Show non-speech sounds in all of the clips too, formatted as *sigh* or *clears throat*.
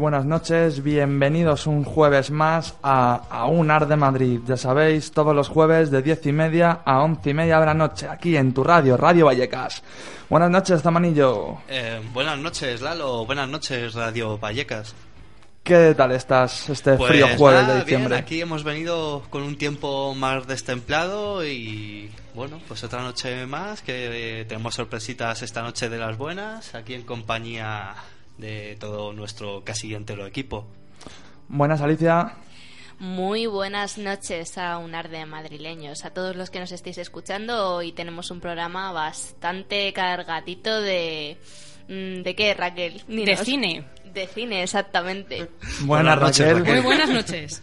Buenas noches, bienvenidos un jueves más a, a un Ar de Madrid. Ya sabéis, todos los jueves de diez y media a once y media de la noche, aquí en tu radio, Radio Vallecas. Buenas noches, Zamanillo. Eh, buenas noches, Lalo. Buenas noches, Radio Vallecas. ¿Qué tal estás este Pues frío jueves nada, de diciembre? bien, aquí hemos venido con un tiempo más destemplado y bueno, pues otra noche más que eh, tenemos sorpresitas esta noche de las buenas aquí en compañía de todo nuestro casi entero equipo. Buenas, Alicia. Muy buenas noches a un ar de madrileños, a todos los que nos estéis escuchando. Hoy tenemos un programa bastante cargadito de... mm, ¿De qué, Raquel? De cine. De cine, exactamente. Buenas, Buenas noches, Raquel. Raquel. Muy buenas *laughs* noches.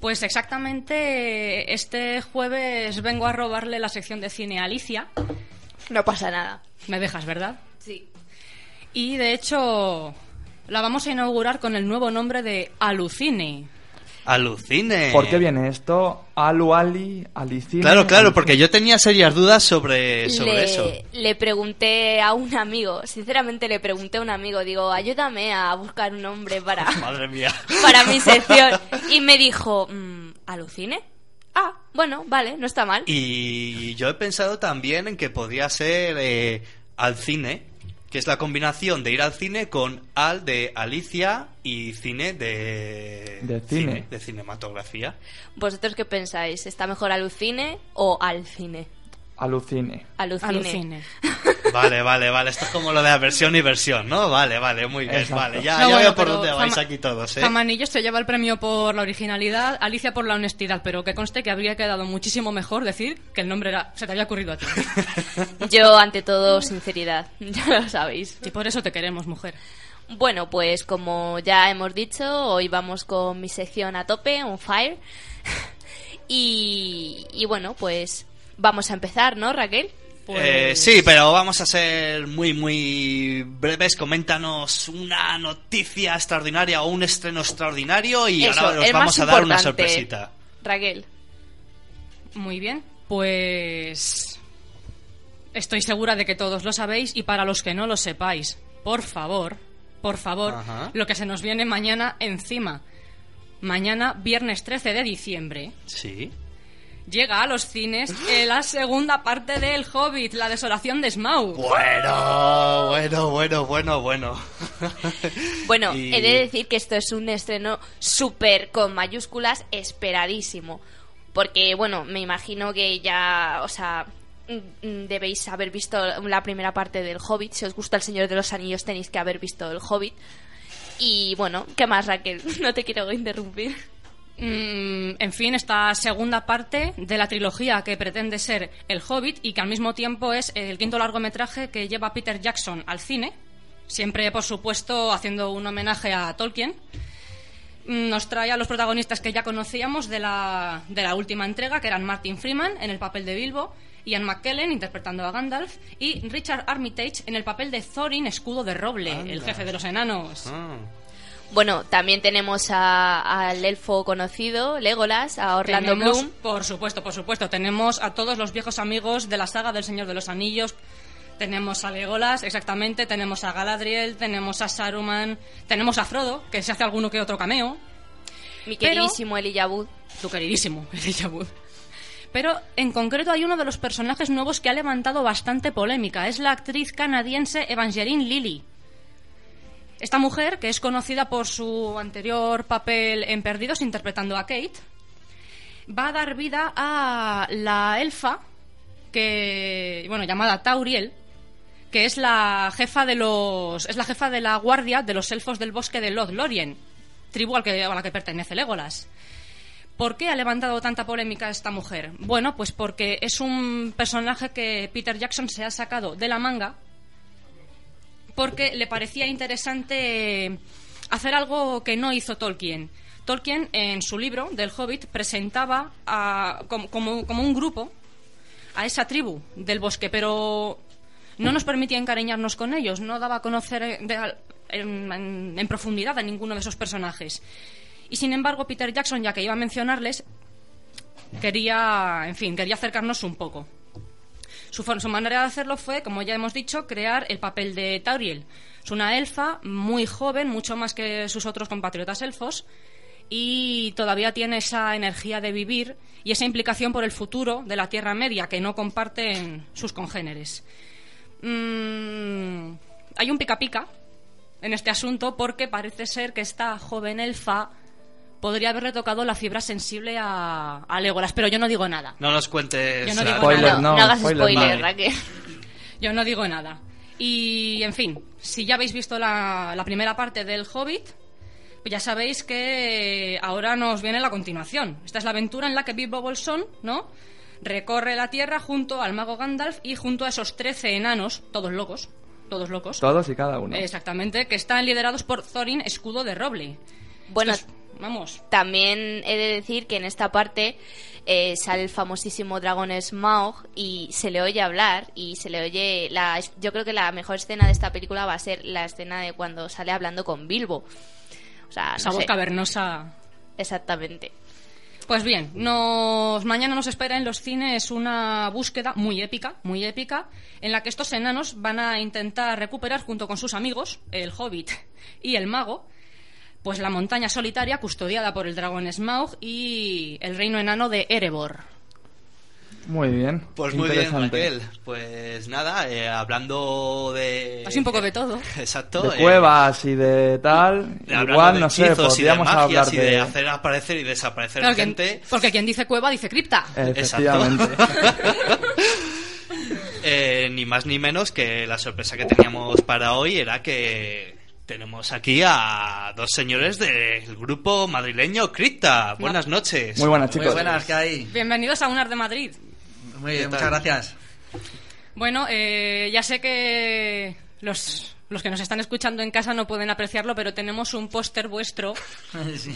Pues exactamente este jueves vengo a robarle la sección de cine a Alicia. No pasa nada. Me dejas, ¿verdad? Sí. Y de hecho la vamos a inaugurar con el nuevo nombre de Alucine. ¡Alucine! ¿Por qué viene esto? Alu Ali, Alicine. Claro, claro, porque yo tenía serias dudas sobre, sobre le, eso. le pregunté a un amigo, sinceramente le pregunté a un amigo, digo, ayúdame a buscar un nombre para, *laughs* Madre mía. para mi *laughs* sección. Y me dijo, mm, ¿alucine? Ah, bueno, vale, no está mal. Y yo he pensado también en que podría ser eh, al cine, que es la combinación de ir al cine con al de Alicia y cine de, De cine. de cinematografía. ¿Vosotros qué pensáis? ¿Está mejor alucine o al cine? Alucine. Alucine. Alucine. *laughs* Vale, vale, vale. Esto es como lo de la versión y versión, ¿no? Vale, vale, muy bien. Exacto. Vale, ya, No, ya bueno, veo por dónde vais aquí todos, ¿eh? Jamanillo se lleva el premio por la originalidad, Alicia por la honestidad, pero que conste que habría quedado muchísimo mejor decir que el nombre era, se te había ocurrido a ti. *laughs* Yo, ante todo, sinceridad. *laughs* Ya lo sabéis. Y por eso te queremos, mujer. Bueno, pues como ya hemos dicho, hoy vamos con mi sección a tope, on fire. *laughs* y, y bueno, pues vamos a empezar, ¿no, Raquel? Pues- Eh, sí, pero vamos a ser muy, muy breves. Coméntanos una noticia extraordinaria o un estreno extraordinario y Eso, ahora os vamos a dar una sorpresita. Raquel. Muy bien, pues estoy segura de que todos lo sabéis y para los que no lo sepáis, por favor, por favor, Ajá. lo que se nos viene mañana encima. Mañana, viernes 13 de diciembre, Sí. Llega a los cines eh, la segunda parte del Hobbit, la desolación de Smaug. Bueno, bueno, bueno, bueno, bueno. *laughs* Bueno, Y- he de decir que esto es un estreno súper con mayúsculas esperadísimo. Porque, bueno, me imagino que ya, o sea, mm, mm, debéis haber visto la primera parte del Hobbit. Si os gusta El Señor de los Anillos, tenéis que haber visto el Hobbit. Y bueno, ¿qué más, Raquel? *laughs* No te quiero interrumpir. Mm, en fin, esta segunda parte de la trilogía que pretende ser El Hobbit y que al mismo tiempo es el quinto largometraje que lleva Peter Jackson al cine, siempre, por supuesto, haciendo un homenaje a Tolkien. Mm, Nos trae a los protagonistas que ya conocíamos de la, de la última entrega, que eran Martin Freeman en el papel de Bilbo, Ian McKellen interpretando a Gandalf y Richard Armitage en el papel de Thorin, escudo de roble, el jefe de los enanos. Ah. Bueno, también tenemos a- al elfo conocido, Legolas, a Orlando Tenemos, Bloom. Por supuesto, por supuesto. Tenemos a todos los viejos amigos de la saga del Señor de los Anillos. Tenemos a Legolas, exactamente. Tenemos a Galadriel, tenemos a Saruman, tenemos a Frodo, que se hace alguno que otro cameo. Mi Pero- queridísimo Wood. Tu queridísimo, *laughs* Elijah Wood. Pero en concreto hay uno de los personajes nuevos que ha levantado bastante polémica. Es la actriz canadiense Evangeline Lilly. Esta mujer, que es conocida por su anterior papel en Perdidos interpretando a Kate, va a dar vida a la elfa que bueno llamada Tauriel que es la jefa de los es la jefa de la guardia de los elfos del bosque de Lothlorien tribu al que, a la que pertenece Legolas ¿Por qué ha levantado tanta polémica esta mujer? Bueno, pues porque es un personaje que Peter Jackson se ha sacado de la manga porque le parecía interesante hacer algo que no hizo Tolkien. Tolkien, en su libro del Hobbit, presentaba a- como, un grupo a esa tribu del bosque, pero no nos permitía encariñarnos con ellos, no daba a conocer eh, en- en profundidad a ninguno de esos personajes. Y sin embargo, Peter Jackson, ya que iba a mencionarles, quería, en fin, quería acercarnos un poco. Su, manera de hacerlo fue, como ya hemos dicho, crear el papel de Tauriel. Es una elfa muy joven, mucho más que sus otros compatriotas elfos, y todavía tiene esa energía de vivir y esa implicación por el futuro de la Tierra Media que no comparten sus congéneres. Mm, hay un pica pica en este asunto porque parece ser que esta joven elfa podría haberle tocado la fibra sensible a, a Legolas, pero yo no digo nada. No nos cuentes. Yo no digo Spoiler, nada. no, no, no hagas spoiler. Raquel. Yo no digo nada. Y, en fin, si ya habéis visto la, la primera parte del Hobbit, pues ya sabéis que ahora nos viene la continuación. Esta es la aventura en la que Bilbo Bolsón, ¿no? Recorre la Tierra junto al mago Gandalf y junto a esos 13 enanos, todos locos, todos locos. Todos y cada uno. Exactamente, que están liderados por Thorin, escudo de roble. Bueno, vamos, También he de decir que en esta parte eh, sale el famosísimo dragón Smaug y se le oye hablar y se le oye la yo creo que la mejor escena de esta película va a ser la escena de cuando sale hablando con Bilbo. O sea, esa no voz sé, cavernosa exactamente. Pues bien, nos, mañana nos espera en los cines una búsqueda muy épica, muy épica, en la que estos enanos van a intentar recuperar junto con sus amigos, el Hobbit y el Mago, pues la montaña solitaria custodiada por el dragón Smaug y el reino enano de Erebor. Muy bien. Pues muy bien. Raquel. Pues nada, eh, hablando de. Así un poco de todo. *laughs* Exacto. De eh, cuevas y de tal. de Igual, de no sé, hechizos y de podríamos magias hablar y de... hacer aparecer y desaparecer Claro, quien- gente. porque quien dice cueva dice cripta. Efectivamente. *laughs* Eh, ni más ni menos que la sorpresa que teníamos para hoy era que tenemos aquí a dos señores del grupo madrileño Cripta. Buenas noches. Muy buenas, chicos. Muy buenas, ¿qué hay? Bienvenidos a UNAR de Madrid. Muy bien, muchas gracias. Bueno, eh, ya sé que los, los que nos están escuchando en casa no pueden apreciarlo, pero tenemos un póster vuestro *laughs* Sí.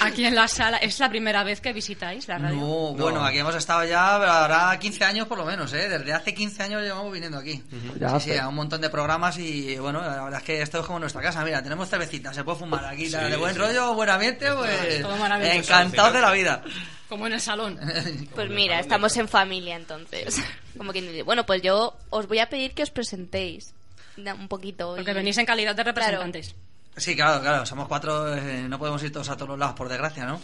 aquí en la sala. ¿Es la primera vez que visitáis la radio? No, bueno, aquí hemos estado ya, habrá 15 años por lo menos, ¿eh? Desde hace 15 años llevamos viniendo aquí. Ya sí, sí, hace. a un montón de programas y bueno, la verdad es que esto es como nuestra casa. Mira, tenemos cervecita, se puede fumar aquí, de buen rollo, buen ambiente, pues todo maravilloso. encantados de la vida. Como en el salón. *laughs* Pues mira, estamos en familia entonces. *laughs* Como quien dice, bueno, pues yo os voy a pedir que os presentéis un poquito. Porque y- venís en calidad de representantes. Sí, claro, claro, somos cuatro, eh, no podemos ir todos a todos los lados, por desgracia, ¿no?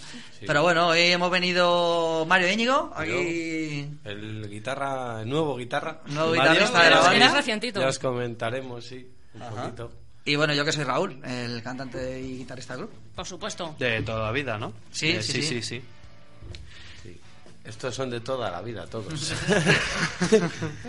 Pero bueno, hoy hemos venido Mario Íñigo, aquí El guitarra, el nuevo guitarra. Nuevo guitarrista de la banda. Ya os comentaremos, sí, un poquito. y bueno, yo que soy Raúl, el cantante y guitarrista del grupo. Por supuesto. De toda la vida, ¿no? Sí, Eh, sí, sí, sí. sí, sí. Sí. Estos son de toda la vida, todos.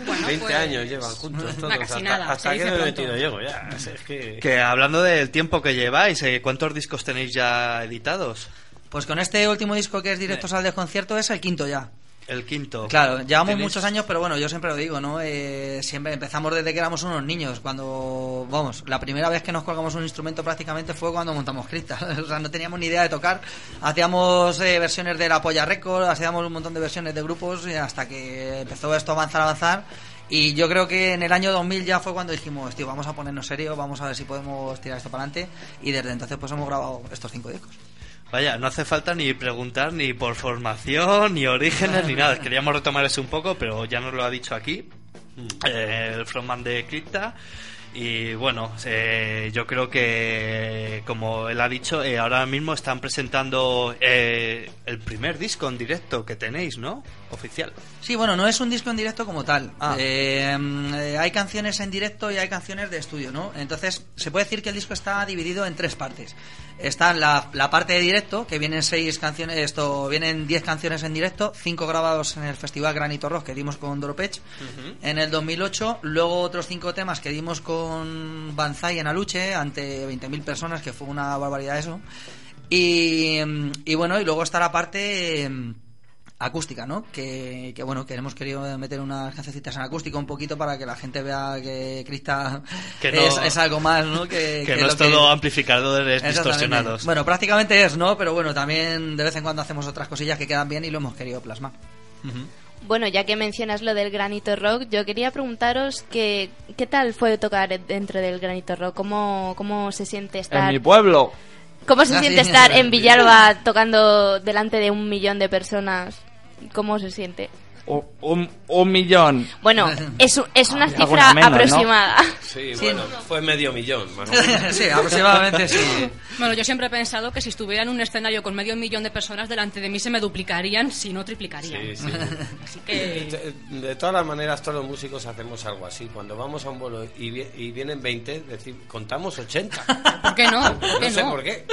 Bueno, 20 *laughs* pues- años llevan juntos todos. casi hasta nada, hasta que me he metido llego ya. Es que... Que hablando del tiempo que lleváis, eh, ¿cuántos discos tenéis ya editados? Pues con este último disco que es Directos al Desconcierto es el quinto ya. El quinto. Claro, llevamos ¿Tenéis- muchos años, pero bueno, yo siempre lo digo, ¿no? Eh, siempre empezamos desde que éramos unos niños. Cuando, vamos, la primera vez que nos colgamos un instrumento prácticamente fue cuando montamos Crystal. *laughs* o sea, no teníamos ni idea de tocar. Hacíamos eh, versiones de la Polla Record, hacíamos un montón de versiones de grupos y hasta que empezó esto a avanzar, avanzar. Y yo creo que en el año 2000 ya fue cuando dijimos, tío, vamos a ponernos serio, vamos a ver si podemos tirar esto para adelante. Y desde entonces pues hemos grabado estos cinco discos. Vaya, no hace falta ni preguntar ni por formación, ni orígenes, ni nada. Queríamos retomar eso un poco, pero ya nos lo ha dicho aquí eh, el frontman de Crypta. Y bueno, eh, yo creo que, como él ha dicho, eh, ahora mismo están presentando el primer disco en directo que tenéis, ¿no? Oficial. Sí, bueno, no es un disco en directo como tal. Ah. Eh, mm, hay canciones en directo y hay canciones de estudio, ¿no? Entonces, se puede decir que el disco está dividido en tres partes. Está la, la parte de directo, que vienen seis canciones, esto, vienen diez canciones en directo, cinco grabados en el Festival Granito Rock que dimos con Doropech en el 2008, luego otros cinco temas que dimos con Banzai en Aluche ante 20.000 personas, que fue una barbaridad eso. Y, mm, y bueno, y luego está la parte... acústica, ¿no? Que, que, bueno, que hemos querido meter unas cancioncitas en acústica un poquito para que la gente vea que Crista Que no- es, es algo más, ¿no? Que, Que, que no es todo amplificadores distorsionados. Bueno, prácticamente es, ¿no? Pero bueno, también de vez en cuando hacemos otras cosillas que quedan bien y lo hemos querido plasmar. Bueno, ya que mencionas lo del Granito Rock, yo quería preguntaros que, qué tal fue tocar dentro del Granito Rock, cómo, cómo se siente En estar, mi pueblo. cómo se Ah, siente sí. estar *laughs* en Villalba tocando delante de un millón de personas, cómo se siente. Un, un, un millón. Bueno, *laughs* es, es una Alguna cifra menos, ¿no? aproximada. Sí, Sí, bueno, no. fue medio millón, más o *laughs* menos. sí, aproximadamente sí. Bueno, yo siempre he pensado que si estuviera en un escenario con medio millón de personas delante de mí se me duplicarían, si no triplicarían. Sí, sí. *laughs* Así que... De, de todas las maneras, todos los músicos hacemos algo así. Cuando vamos a un vuelo y, vi- y vienen 20, decir, contamos 80. ¿Por qué no? ¿Por qué No sé no? por qué.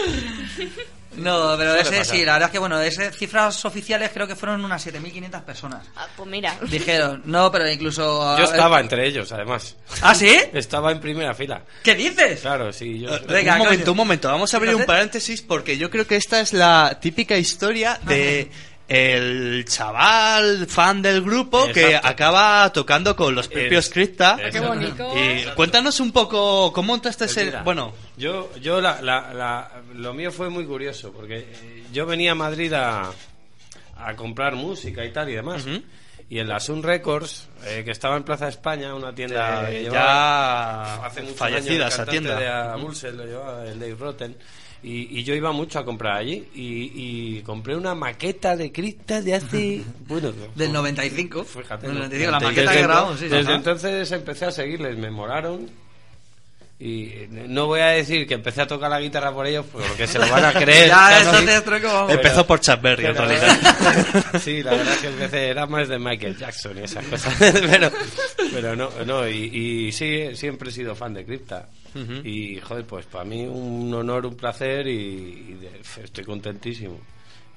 No, pero ese pasar. sí, la verdad es que bueno, ese cifras oficiales creo que fueron unas 7.500 personas. Ah, pues mira. Dijeron, no, pero incluso... Yo ver- estaba entre ellos, además. ¿Ah, sí? Estaba en primera fila. ¿Qué dices? Claro, sí. Yo, Venga, un momento, un momento. Vamos a abrir un paréntesis porque yo creo que esta es la típica historia de el chaval fan del grupo que acaba tocando con los propios Crypta. Qué bonito. Y cuéntanos un poco cómo montaste Pues ese... Bueno, yo, yo la, la- la- lo mío fue muy curioso porque eh, yo venía a Madrid a, a comprar música y tal y demás. Y en la Sun Records, eh, que estaba en Plaza España, una tienda que llevaba ya hace muchos fallecida años, esa tienda. de Abulsel lo llevaba, el Dave Rotten. Y, y yo iba mucho a comprar allí y, y compré una maqueta de criptas de hace *laughs* bueno Del 95. Fíjate, Del ¿no? 95, la Desde maqueta que grabamos, sí. Desde ajá. entonces empecé a seguirles, me molaron. Y no voy a decir que empecé a tocar la guitarra por ellos, porque se lo van a *laughs* creer. Ya, tronco, vamos. Pero- empezó por Chuck Berry en pero- realidad. *laughs* sí, la verdad es que empecé, era más de Michael Jackson y esas cosas. pero, pero no, no y, y sí, siempre he sido fan de Crypta. Y, joder, pues para mí un honor, un placer y, y de- estoy contentísimo.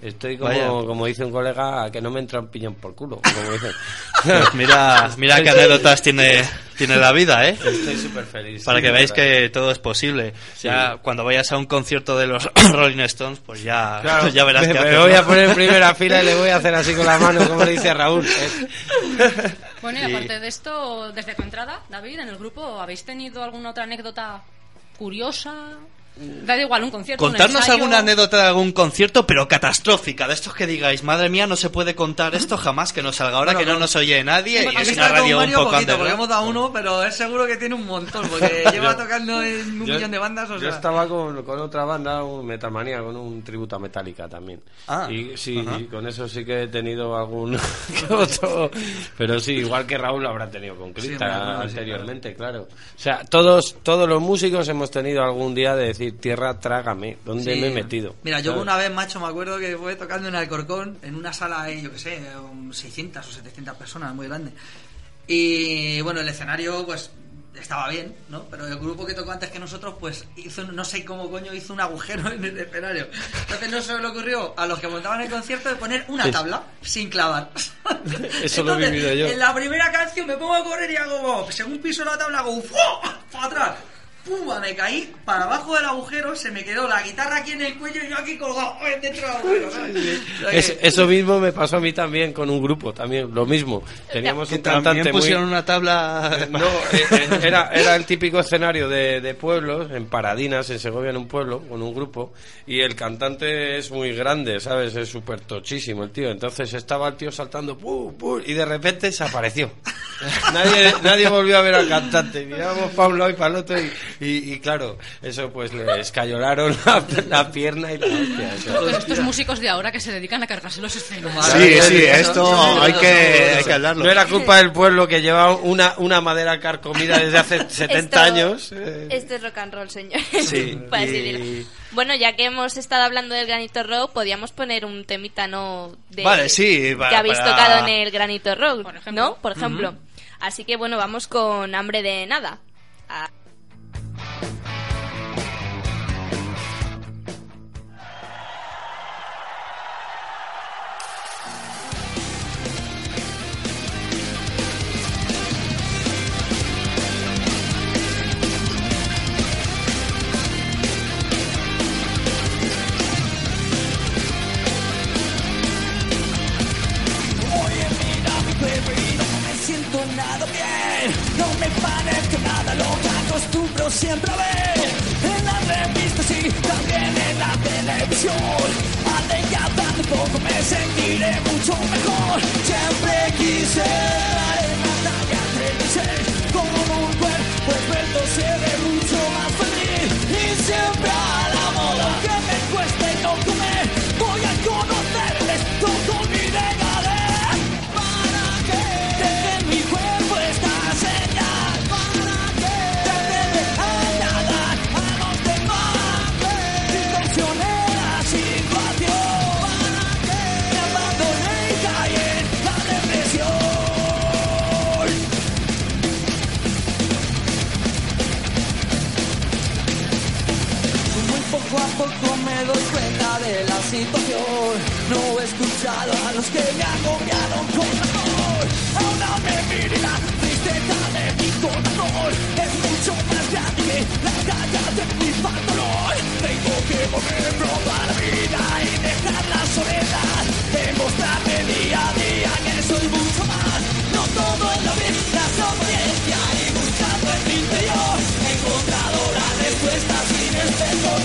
Estoy como, Vaya. como dice un colega, que no me entra un piñón por culo, como dicen. Pues *laughs* mira, mira qué anécdotas tiene, tiene la vida, ¿eh? Estoy súper feliz. Para sí, que veáis verdad. que todo es posible. Ya cuando vayas a un concierto de los *coughs* Rolling Stones, pues ya, Claro, *laughs* ya verás me, que me haces, voy ¿no? a poner en primera fila y le voy a hacer así con la mano, como le dice Raúl. ¿eh? *laughs* Bueno, y aparte de esto, desde tu entrada, David, en el grupo, ¿habéis tenido alguna otra anécdota curiosa? Da igual, un concierto, un Contarnos ensayo. alguna anécdota de algún concierto, pero catastrófica, de estos que digáis, madre mía, no se puede contar esto jamás que nos salga ahora, Bueno, que no nos oye nadie y es una radio un poco poquito, porque hemos dado uno, pero es seguro que tiene un montón, porque *laughs* lleva tocando en un Yo- millón de bandas, o yo sea... estaba con, con otra banda, un Metalmanía, con un tributo a Metallica también. Ah, y sí, y con eso sí que he tenido algún *laughs* otro. Pero sí, igual que Raúl lo habrá tenido con Crista Sí, claro, sí, anteriormente, claro. O sea, todos, todos los músicos hemos tenido algún día de decir, tierra, trágame, ¿dónde Sí. me he metido? Mira, yo ¿Sabes? una vez, macho, me acuerdo que fue tocando en Alcorcón, en una sala, eh, yo qué sé, um, 600 o 700 personas, muy grande. Y bueno, el escenario, pues estaba bien, ¿no? Pero el grupo que tocó antes que nosotros, pues hizo, no sé cómo coño, hizo un agujero en el escenario. Entonces no se le ocurrió a los que montaban el concierto de poner una tabla sin clavar. *laughs* Eso lo he Entonces, vivido yo. En la primera canción me pongo a correr y hago, según piso la tabla, hago para atrás. ¡Pumba! Me caí para abajo del agujero, se me quedó la guitarra aquí en el cuello y yo aquí colgado *laughs* dentro del agujero. ¿sabes? O sea que- Es- eso mismo me pasó a mí también con un grupo, también lo mismo. Teníamos un cantante también muy... pusieron una tabla... *laughs* No, eh, eh, era, era el típico escenario de, de pueblos, en Paradinas, en Segovia, en un pueblo, con un grupo, y el cantante es muy grande, ¿sabes? Es súper tochísimo el tío. Entonces estaba el tío saltando, ¡pum, pum! y de repente desapareció. *laughs* nadie, nadie volvió a ver al cantante. Mirábamos para un lado y para el otro, y, y- y claro, eso pues le escayolaron la, la pierna y la hostia. eso. Estos músicos de ahora que se dedican a cargarse los escenarios. Sí, sí, esto hay que, hay que hablarlo. No era culpa del pueblo que llevaba una, una madera carcomida desde hace *laughs* 70 Esto- años. eh. Esto es rock and roll, señor. Sí, *laughs* y-. Bueno, ya que hemos estado hablando del Granito Rock, podíamos poner un temita, ¿no? De, Vale, sí, Que para- habéis para- tocado en el Granito Rock, Por. ¿no? Por ejemplo. Así que bueno, vamos con Hambre de Nada. Ah, siempre a ver. En las revistas y también en la televisión. Ya tan poco me sentiré mucho mejor escuchado a los que me agobiaron con amor. Ahora me mire la tristeza de mi corazón. Es mucho más grande que la calle de mi pantalón. Tengo que volver probar la vida y dejar la soledad. Demostrarme día a día que soy mucho más. No todo es la apariencia y buscando en mi interior. He encontrado la respuesta sin espejo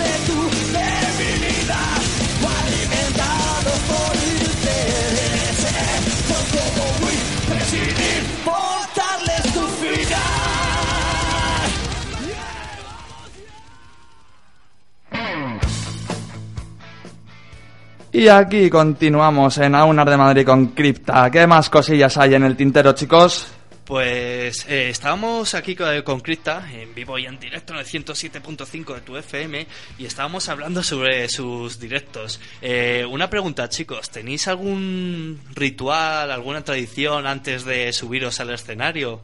de tu debilidad. Alimentados por intereses. Son como buitres sin importarles tu final. Y aquí continuamos en Aunar de Madrid con Cripta. ¿Qué más cosillas hay en el tintero, chicos? Pues eh, estábamos aquí con, con Cripta, en vivo y en directo en el 107.5 de tu FM, y estábamos hablando sobre sus directos. Eh, una pregunta, chicos, ¿tenéis algún ritual, alguna tradición antes de subiros al escenario?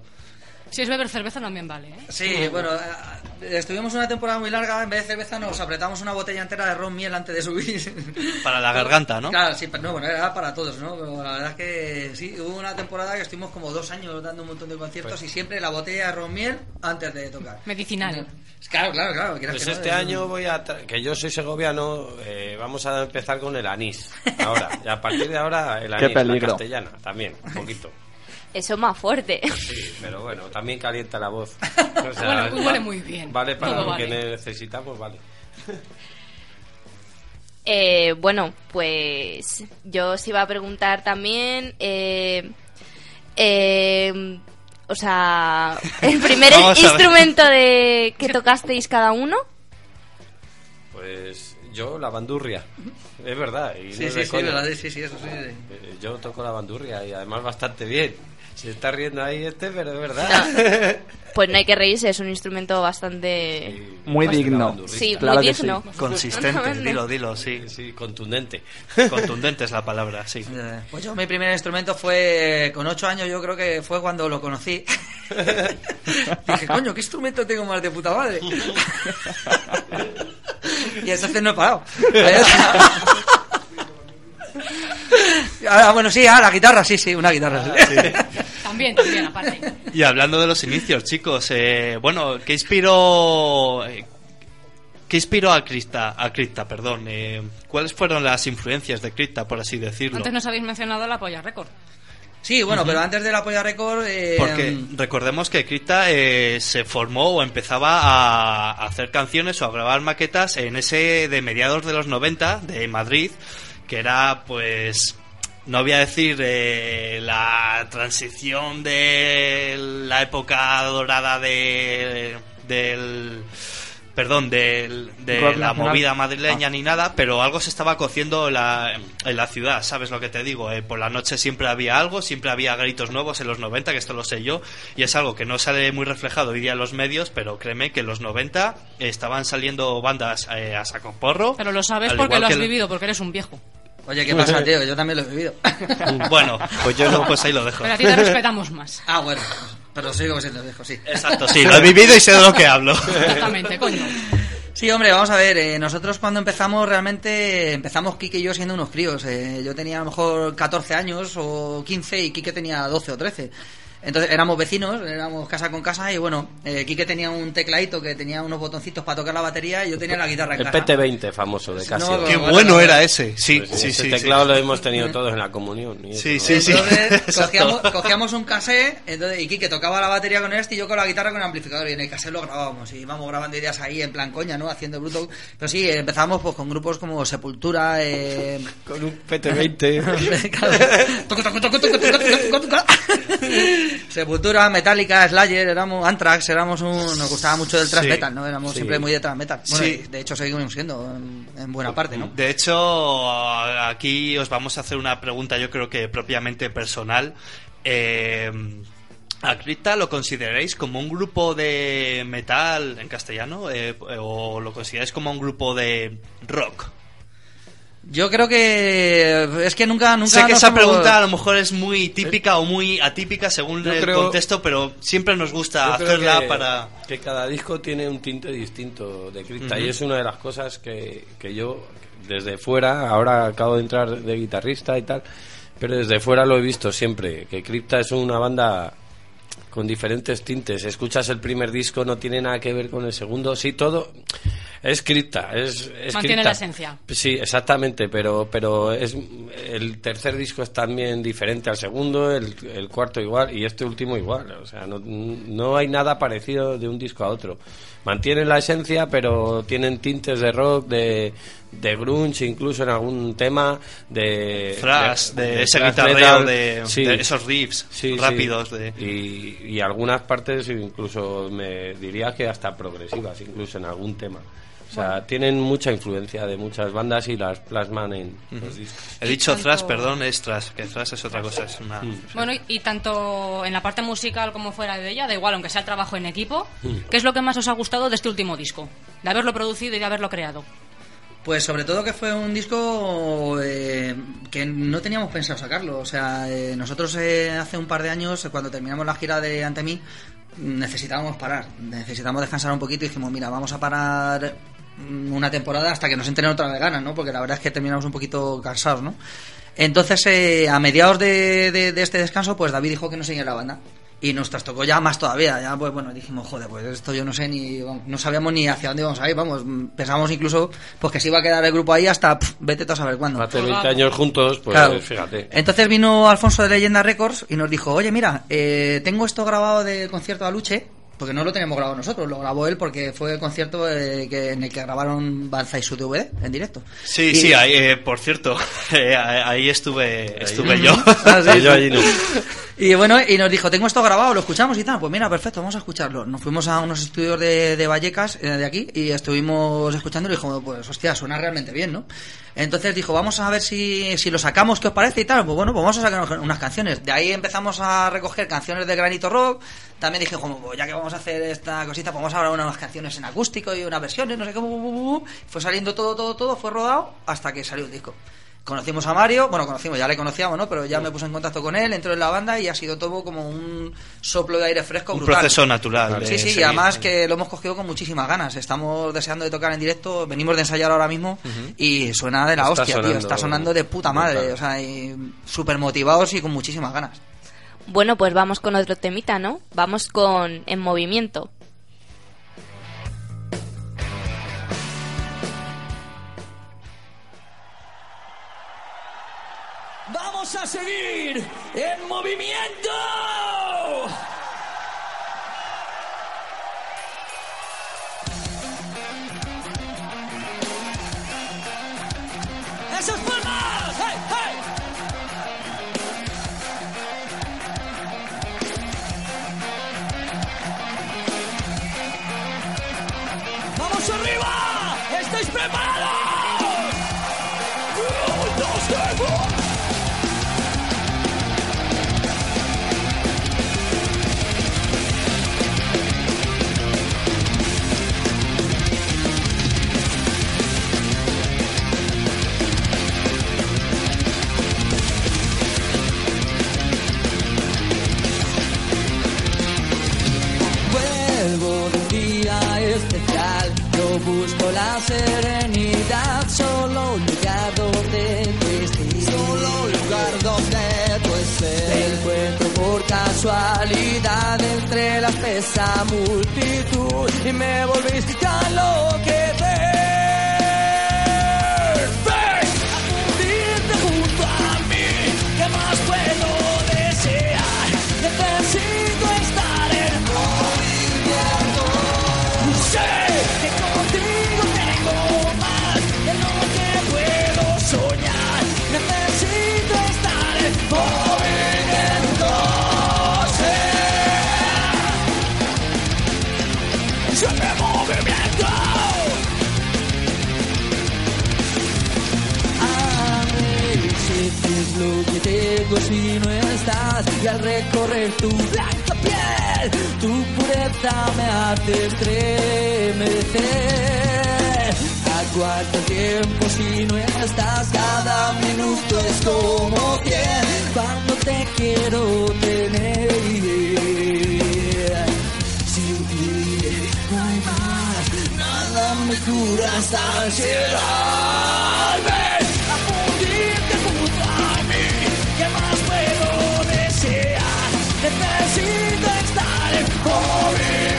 Si es beber cerveza también vale, ¿eh? Sí, bueno, eh, estuvimos una temporada muy larga, en vez de cerveza nos apretamos una botella entera de ron miel antes de subir. *laughs* Para la garganta, ¿no? Claro, sí, pero no, bueno, era para todos, ¿no? Pero la verdad es que sí, hubo una temporada que estuvimos como dos años dando un montón de conciertos Pues- y siempre la botella de ron miel antes de tocar. Medicinal. Claro, claro, claro. Pues que no, este año voy a... tra- Que yo soy segoviano, eh, vamos a empezar con el anís. Ahora, y a partir de ahora el Qué anís, la peligro. castellana, también, un poquito. Eso es más fuerte. Sí, *laughs* pero bueno, también calienta la voz. *laughs* O Huele- va- huele muy bien. Vale para Todo lo que vale. necesitamos, vale. *laughs* Eh, bueno, pues yo os iba a preguntar también, eh, eh, o sea, el primer instrumento de que tocasteis cada uno. Pues yo la bandurria, es verdad. Y Sí, no sí, sí, verdad, sí, sí, eso sí. sí. Eh, Yo toco la bandurria y además bastante bien. Se está riendo ahí este, pero es verdad. *laughs* Pues no hay que reírse, es un instrumento bastante... Sí, Muy bastante digno. Sí, Claro muy sí. digno. Consistente, *laughs* dilo, dilo, sí. Sí, contundente. *laughs* Contundente es la palabra, sí. Eh, Pues yo mi primer instrumento fue con ocho años, yo creo que fue cuando lo conocí. Dije, coño, ¿qué instrumento tengo más de puta madre? y entonces no he parado. Ah, bueno, sí, ah, la guitarra, sí, sí, una guitarra. sí. *laughs* También, también, aparte. Y hablando de los inicios, chicos, eh, bueno, ¿qué inspiró, eh, qué inspiró a Krista, a Krista, perdón? eh, ¿Cuáles fueron las influencias de Krista, por así decirlo? Antes nos habéis mencionado la polla récord. Sí, bueno, pero antes de la Polla Record... eh, Porque recordemos que Krista eh, se formó o empezaba a hacer canciones o a grabar maquetas en ese de mediados de los 90 de Madrid, que era pues no voy a decir eh, la transición de la época dorada de, del perdón del- de Rock la nacional. movida madrileña Ah. ni nada pero algo se estaba cociendo en la, en la ciudad sabes lo que te digo Eh, por la noche siempre había algo siempre había gritos nuevos en los 90 que esto lo sé yo y es algo que no sale muy reflejado hoy día en los medios pero créeme que en los 90 estaban saliendo bandas eh, a saco porro Pero lo sabes porque lo has vivido, porque eres un viejo. Oye, ¿qué pasa, tío? Yo también lo he vivido. *laughs* bueno pues yo no pues ahí lo dejo Pero a ti te respetamos más. ah, bueno, pero sigo siendo viejo, sí. exacto sí *laughs* lo he vivido y sé de lo que hablo Exactamente, coño. Sí, hombre, vamos a ver, eh, nosotros cuando empezamos realmente empezamos Kike y yo siendo unos críos. eh, yo tenía a lo mejor 14 años o 15 y Kike tenía 12 o 13. Entonces éramos vecinos, éramos casa con casa y bueno, eh, Quique tenía un tecladito que tenía unos botoncitos para tocar la batería y yo tenía la guitarra en El casa. PT20 famoso de Casio. No, qué bueno, era ese sí Pues sí ese sí, teclado sí. lo hemos tenido todos en la comunión. y eso, Sí, ¿no? sí, sí. Entonces *laughs* cogíamos un cassette entonces, y Quique tocaba la batería con este y yo con la guitarra con el amplificador y en el cassette lo grabábamos y íbamos grabando ideas ahí en plan coña, ¿no? Haciendo bruto. Pero sí, empezamos pues con grupos como Sepultura, eh... Con un PT20. Sepultura, Metallica, Slayer, éramos Anthrax, éramos un, nos gustaba mucho el thrash Sí. metal, ¿no? Éramos Sí. siempre muy de thrash metal. Bueno, Sí. de hecho seguimos siendo en, en buena parte, ¿no? De hecho, aquí os vamos a hacer una pregunta, yo creo que propiamente personal. Eh, ¿A Cripta lo consideráis como un grupo de metal en castellano? Eh, ¿O lo consideráis como un grupo de rock? Yo creo que es que nunca, nunca sé que esa hemos- pregunta a lo mejor es muy típica o muy atípica según Yo el creo- contexto, pero siempre nos gusta Yo creo hacerla que, para... que cada disco tiene un tinte distinto de cripta y es una de las cosas que, que yo desde fuera, ahora acabo de entrar de guitarrista y tal, pero desde fuera lo he visto siempre, que cripta es una banda con diferentes tintes. Escuchas el primer disco, no tiene nada que ver con el segundo, sí, todo es cripta, es, es Mantiene cripta. la esencia. Sí, exactamente, pero pero es el tercer disco es también diferente al segundo, el, el cuarto igual y este último igual, o sea, no, no hay nada parecido de un disco a otro. Mantienen la esencia, pero tienen tintes de rock, de, de grunge, incluso en algún tema, de Thrash, de, ese thrash guitarreo, de, Sí. de esos riffs Sí, sí. rápidos. De... Y, y algunas partes incluso me diría que hasta progresivas, incluso en algún tema. O sea, tienen mucha influencia de muchas bandas y las plasman en los discos. He dicho tanto- thrash, perdón, es thrash, que thrash es otra cosa, es una... Bueno, y, y tanto en la parte musical como fuera de ella, da igual, aunque sea el trabajo en equipo, ¿qué es lo que más os ha gustado de este último disco? De haberlo producido y de haberlo creado. Pues sobre todo que fue un disco eh, que no teníamos pensado sacarlo. O sea, eh, nosotros eh, hace un par de años, cuando terminamos la gira de Ante mí, necesitábamos parar. Necesitamos descansar un poquito y dijimos, mira, vamos a parar mm, una temporada hasta que nos entren otra vez ganas, ¿no? Porque la verdad es que terminamos un poquito cansados, ¿no? Entonces, eh, a mediados de, de- de este descanso, pues David dijo que no seguía la banda. Y nos trastocó ya más todavía. Ya, pues bueno, dijimos, joder, pues esto yo no sé ni. no sabíamos ni hacia dónde íbamos a ir, vamos. mm, Pensábamos incluso pues que se iba a quedar el grupo ahí hasta vete tú a saber cuándo. Hace 20 años juntos, pues Claro. fíjate. Entonces vino Alfonso de Leyenda Records y nos dijo, oye, mira, eh, tengo esto grabado del concierto de Aluche, porque no lo tenemos grabado nosotros, lo grabó él porque fue el concierto eh, que, en el que grabaron Banza y su DVD en directo. Sí, Y- sí, ahí, eh, por cierto, *laughs* eh, ahí estuve, estuve yo. *laughs* Ah, sí. Y yo allí no. *laughs* Y bueno, y nos dijo, tengo esto grabado, lo escuchamos y tal. Pues mira, perfecto, vamos a escucharlo. Nos fuimos a unos estudios de, de Vallecas, eh, de aquí, y estuvimos escuchando y dijo, pues hostia, suena realmente bien, ¿no? Entonces dijo, vamos a ver si, si lo sacamos, ¿qué os parece? Y tal, pues bueno, pues vamos a sacar unas canciones. De ahí empezamos a recoger canciones de Granito Rock. También dije, como, pues ya que vamos a hacer esta cosita, pues vamos a grabar unas canciones en acústico y unas versiones, no sé bu. Fue saliendo todo, todo, todo, fue rodado hasta que salió el disco. conocimos a Mario, bueno, conocimos, ya le conocíamos, ¿no? Pero ya me puse en contacto con él, entró en la banda y ha sido todo como un soplo de aire fresco Un brutal. proceso natural. de Sí, sí, y además que lo hemos cogido con muchísimas ganas. Estamos deseando de tocar en directo, venimos de ensayar ahora mismo y suena de la Está hostia, tío. sonando Está sonando de puta madre, brutal. o sea, súper motivados y con muchísimas ganas. Bueno, pues vamos con otro temita, ¿no? Vamos con En Movimiento. Vamos a seguir en movimiento. ¡Esas palmas! Yo busco la serenidad, solo un lugar donde tú estés, solo lugar donde tú estés. Te encuentro por casualidad entre la espesa multitud y me volviste a enloquecer. Ven y al recorrer tu blanca piel tu pureza me hace estremecer. Aguardo el tiempo si no estás cada minuto es como cien. Cuando te quiero tener sin ti no hay más nada me cura esta ansiedad ven a fundirte necesito estar en movimiento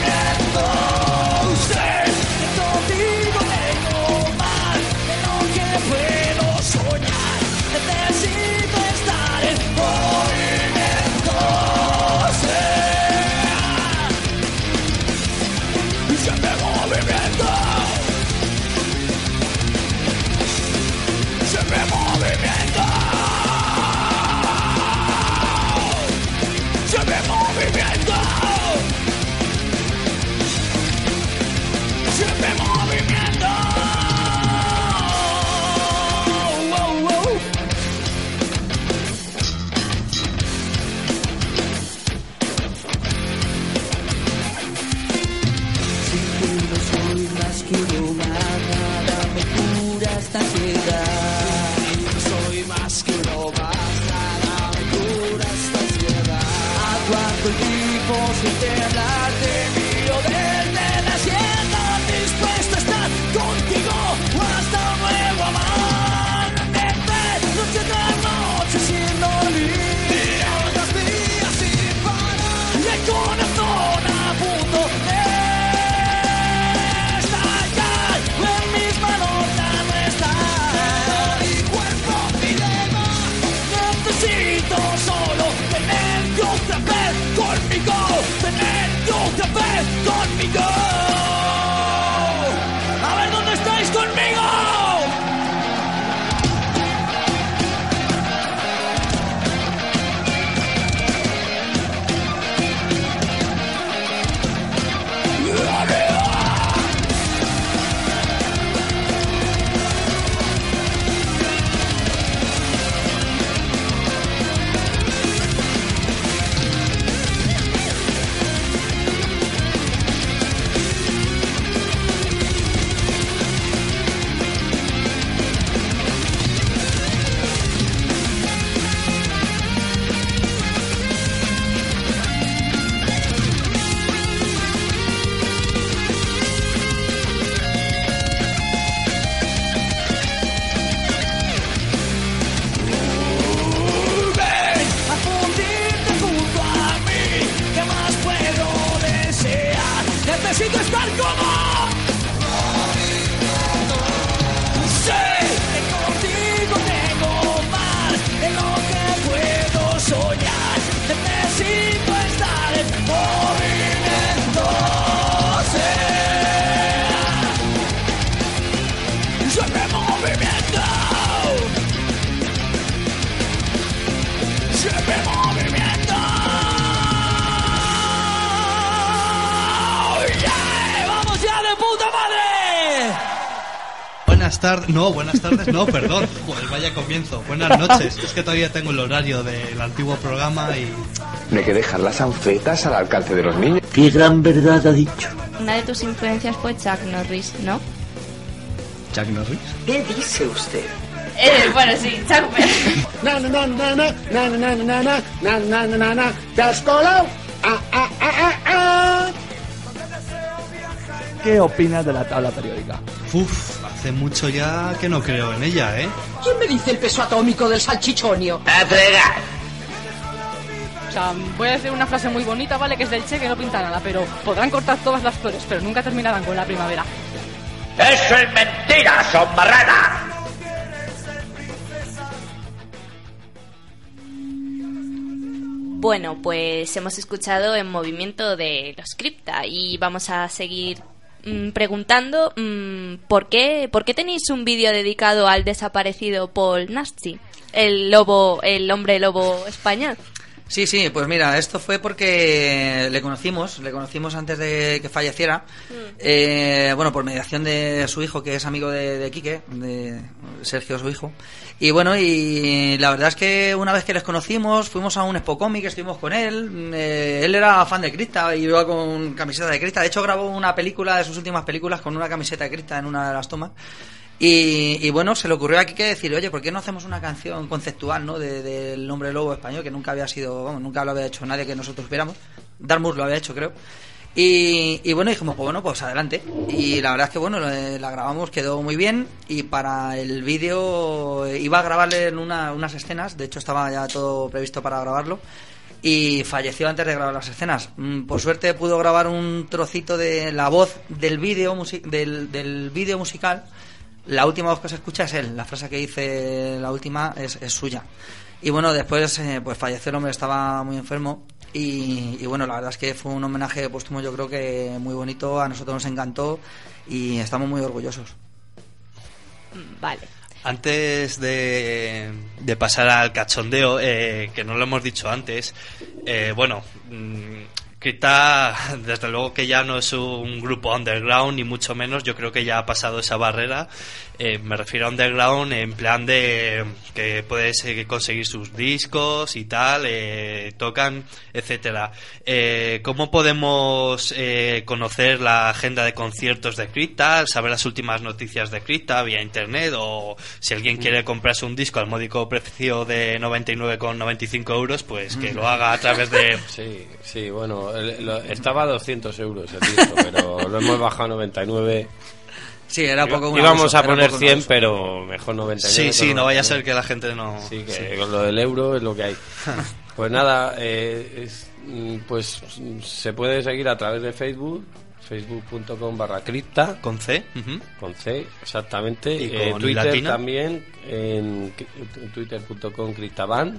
Tiempo sin temblar, te miro tardes. No, buenas tardes, no, perdón. Joder, vaya comienzo. Buenas noches. Es que todavía tengo el horario del antiguo programa y. No hay que dejar las anfetas al alcance de los niños. Qué gran verdad ha dicho. Una de tus influencias fue Chuck Norris, ¿no? Jack Norris. ¿Qué dice usted? Eh, bueno, sí, Chuck Na na na na na na na na na na na na na na na ¿Te has colado? Ah, ah, ah, ah, ah. ¿Qué opinas de la tabla periódica? Uf, hace mucho ya que no creo en ella, ¿eh? ¿Quién me dice el peso atómico del salchichonio? O sea, voy a decir una frase muy bonita, ¿vale? Que es del Che, que no pinta nada, pero podrán cortar todas las flores, pero nunca terminarán con la primavera. ¡Eso es mentira, son marrana! Bueno, pues hemos escuchado en movimiento de los cripta y vamos a seguir mm, preguntando mm, ¿por, qué, por qué tenéis un vídeo dedicado al desaparecido Paul Nasty, el lobo, el hombre lobo español. Sí, sí, pues mira, esto fue porque le conocimos, le conocimos antes de que falleciera, eh, bueno, por mediación de su hijo, que es amigo de, de Quique, de Sergio, su hijo. Y bueno, y la verdad es que una vez que les conocimos, fuimos a un Expo Comic, estuvimos con él, eh, él era fan de Crista y iba con camiseta de Crista, de hecho grabó una película de sus últimas películas con una camiseta de Crista en una de las tomas. Y, y bueno, se le ocurrió aquí que decir, oye, ¿por qué no hacemos una canción conceptual, ¿no? De- Del hombre lobo español, que nunca había sido, vamos, nunca lo había hecho nadie que nosotros viéramos. Darmus lo había hecho, creo. Y, y bueno, dijimos, pues bueno, pues adelante. Y la verdad es que bueno, lo- la grabamos, quedó muy bien. Y para el vídeo eh, iba a grabarle en una- unas escenas, de hecho estaba ya todo previsto para grabarlo. Y falleció antes de grabar las escenas. Mm, Por suerte pudo grabar un trocito de la voz del vídeo del, del vídeo musical. La última voz que se escucha es él. La frase que dice la última es, es suya. Y bueno, después eh, pues falleció el hombre, estaba muy enfermo. Y, y bueno, la verdad es que fue un homenaje póstumo, yo creo que muy bonito. A nosotros nos encantó y estamos muy orgullosos. Mm, Vale. Antes de, de pasar al cachondeo, eh, que no lo hemos dicho antes, eh, bueno, mm, Cripta, desde luego que ya no es un grupo underground, ni mucho menos, yo creo que ya ha pasado esa barrera. Eh, me refiero a underground en plan de que puedes eh, conseguir sus discos y tal, eh, tocan, etcétera. Eh, ¿Cómo podemos eh, conocer la agenda de conciertos de Cripta, saber las últimas noticias de Cripta vía internet o si alguien quiere comprarse un disco al módico precio de 99,95 euros, pues que lo haga a través de... *laughs* Sí, sí, bueno, estaba a 200 euros el disco, pero lo hemos bajado a 99. Sí, era un poco Íbamos a poner poco un 100, abuso. pero mejor 99. Sí, sí, no vaya a 99. ser que la gente no... Sí, que sí. con lo del euro es lo que hay. *laughs* Pues nada, eh, es, mm, pues mm, se puede seguir a través de Facebook, facebook.com barra cripta, Con C. ujú. con C, exactamente. Y Eh, con Twitter latina. también, en twitter.com criptaban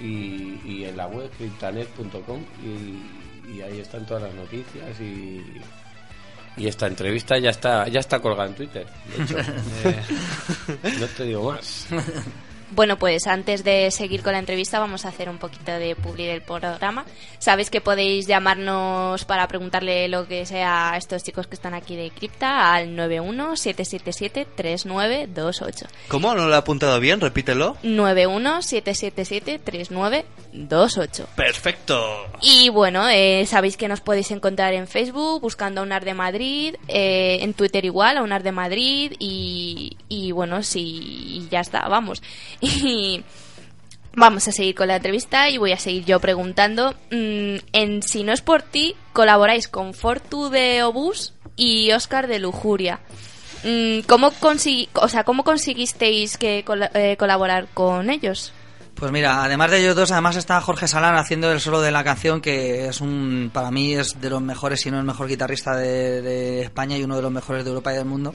y, y en la web criptanet.com y, y ahí están todas las noticias y... Y esta entrevista ya está ya está colgada en Twitter. De hecho, Eh, *laughs* *laughs* no te digo más. *laughs* Bueno, pues antes de seguir con la entrevista vamos a hacer un poquito de publi del programa. Sabéis que podéis llamarnos para preguntarle lo que sea a estos chicos que están aquí de Cripta al 917773928. ¿Cómo? ¿No lo he apuntado bien? Repítelo. 917773928. Perfecto. Y bueno, eh, sabéis que nos podéis encontrar en Facebook buscando a Unar de Madrid, eh, en Twitter igual, a Unar de Madrid y, y bueno, sí, y ya está, vamos. Y vamos a seguir con la entrevista y voy a seguir yo preguntando. mm, en Si no es por ti, colaboráis con Fortu de Obús y Oscar de Lujuria. Mm, ¿Cómo, consegui- o sea, ¿Cómo conseguisteis que col- eh, colaborar con ellos? Pues mira, además de ellos dos, además está Jorge Salán haciendo el solo de la canción, que es un, para mí es de los mejores, si no el mejor guitarrista de, de España y uno de los mejores de Europa y del mundo.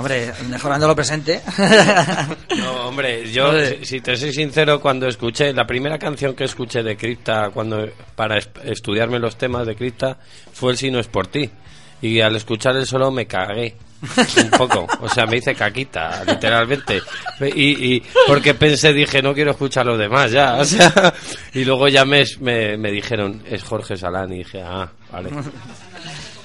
Hombre, mejorando lo presente. *laughs* No, hombre, yo, si, si te soy sincero, cuando escuché, la primera canción que escuché de Cripta, cuando, para es- estudiarme los temas de Cripta, fue el Si no es por ti. Y al escuchar el solo me cagué. Un poco, o sea, me hice caquita, literalmente. Y, y porque pensé, dije, no quiero escuchar los demás ya, o sea, y luego ya me, me, me dijeron, es Jorge Salán, y dije, ah, vale.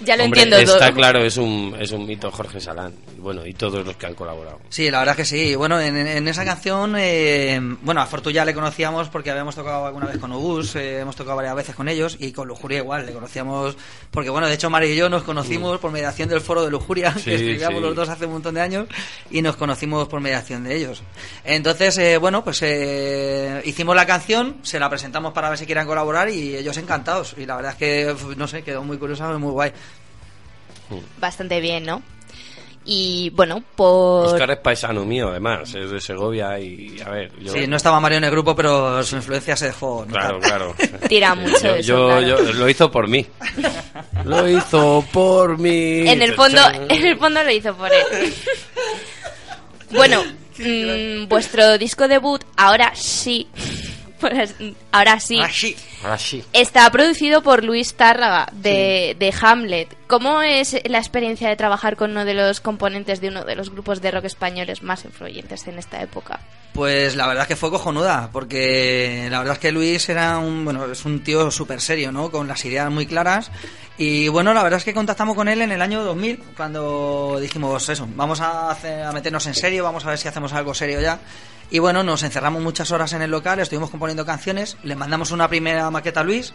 Ya lo Hombre, entiendo está todo. claro, es un, es un mito Jorge Salán. Y bueno, y todos los que han colaborado. Sí, la verdad que sí. Bueno, en, esa canción, eh, bueno, a Fortu ya le conocíamos porque habíamos tocado alguna vez con Obús, eh, hemos tocado varias veces con ellos y con Lujuria igual, le conocíamos porque, bueno, de hecho Mario y yo nos conocimos por mediación del foro de Lujuria, Sí, *laughs* que escribíamos sí. los dos hace un montón de años y nos conocimos por mediación de ellos. Entonces, eh, bueno, pues eh, hicimos la canción, se la presentamos para ver si quieran colaborar y ellos encantados. Y la verdad es que, no sé, quedó muy curiosa y muy guay. Bastante bien, ¿no? Y bueno, por... Oscar es paisano mío, además, es de Segovia y, a ver, yo... Sí, no estaba Mario en el grupo, pero su influencia se dejó. notar. Claro, claro. *laughs* Tira mucho yo, eso, yo- claro. yo- lo hizo por mí. Lo hizo por mí. En el fondo, en el fondo lo hizo por él. Bueno, *laughs* mm, vuestro disco debut, ahora sí. *laughs* Ahora sí. Ah, sí. Ahora sí. Está producido por Luis Tárraga de, de Hamlet. ¿Cómo es la experiencia de trabajar con uno de los componentes de uno de los grupos de rock españoles más influyentes en esta época? Pues la verdad es que fue cojonuda, porque la verdad es que Luis era un, bueno, es un tío súper serio, ¿no? Con las ideas muy claras. Y bueno, la verdad es que contactamos con él en el año 2000, cuando dijimos eso, vamos a, hacer- a meternos en serio, vamos a ver si hacemos algo serio ya. Y bueno, nos encerramos muchas horas en el local, estuvimos componiendo canciones, le mandamos una primera maqueta a Luis.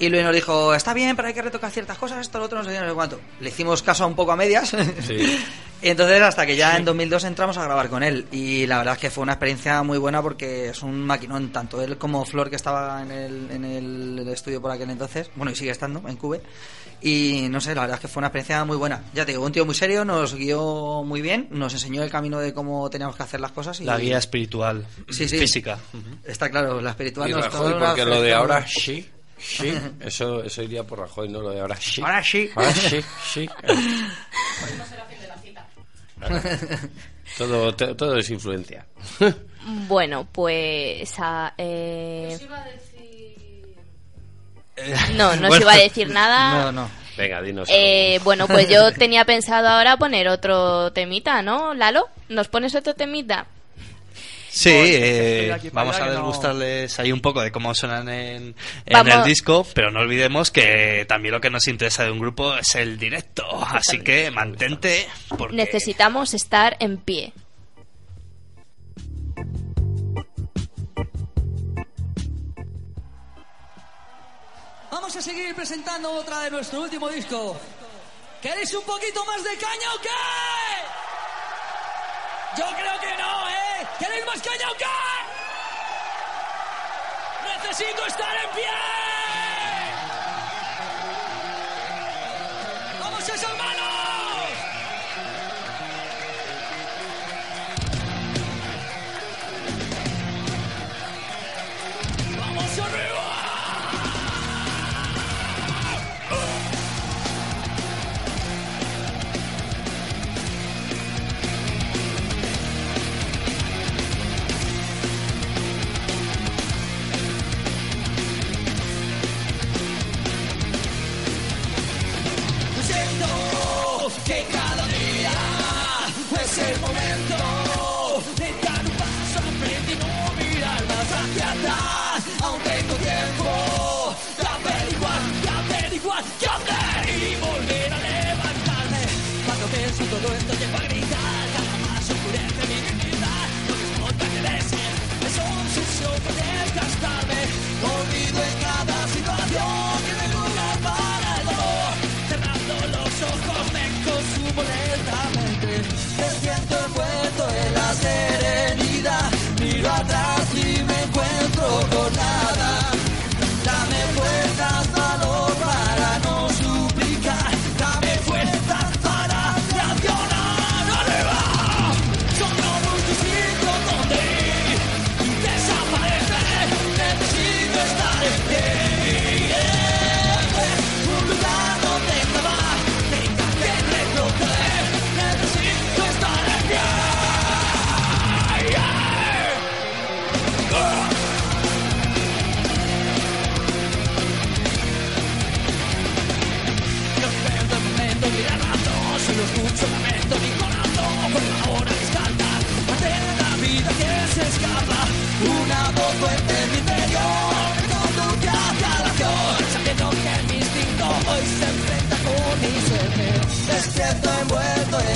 Y Luis nos dijo, está bien, pero hay que retocar ciertas cosas, esto, lo otro, no sé qué, no sé cuánto. Le hicimos caso un poco a medias. Sí. Y *laughs* entonces hasta que ya en 2002 entramos a grabar con él y la verdad es que fue una experiencia muy buena porque es un maquinón, tanto él como Flor que estaba en el, en el estudio por aquel entonces, bueno y sigue estando en Cube y no sé, la verdad es que fue una experiencia muy buena. Ya te digo, un tío muy serio, nos guió muy bien, nos enseñó el camino de cómo teníamos que hacer las cosas y La guía espiritual, Sí, sí. física. Está claro, la espiritual Y nos Rajoy, porque lo de ahora sí, sí, eso, eso iría por Rajoy, no lo de ahora sí. Ahora sí. Ahora sí, sí. *laughs* Todo, to- todo es influencia. Bueno, pues... a- eh, No, no se iba a decir nada. No, no. Venga, dinos. Eh, bueno, pues yo tenía pensado ahora poner otro temita, ¿no, Lalo? ¿Nos pones otro temita? Sí, eh, vamos a no- degustarles ahí un poco de cómo suenan en, en el disco, pero no olvidemos que también lo que nos interesa de un grupo es el directo, así que mantente porque Necesitamos estar en pie. Vamos a seguir presentando otra de nuestro último disco. ¿Queréis un poquito más de caña o qué? Yo creo que no, ¿eh? ¿Queréis más caña o? Necesito estar en pie. ¡Vamos esas es el momento.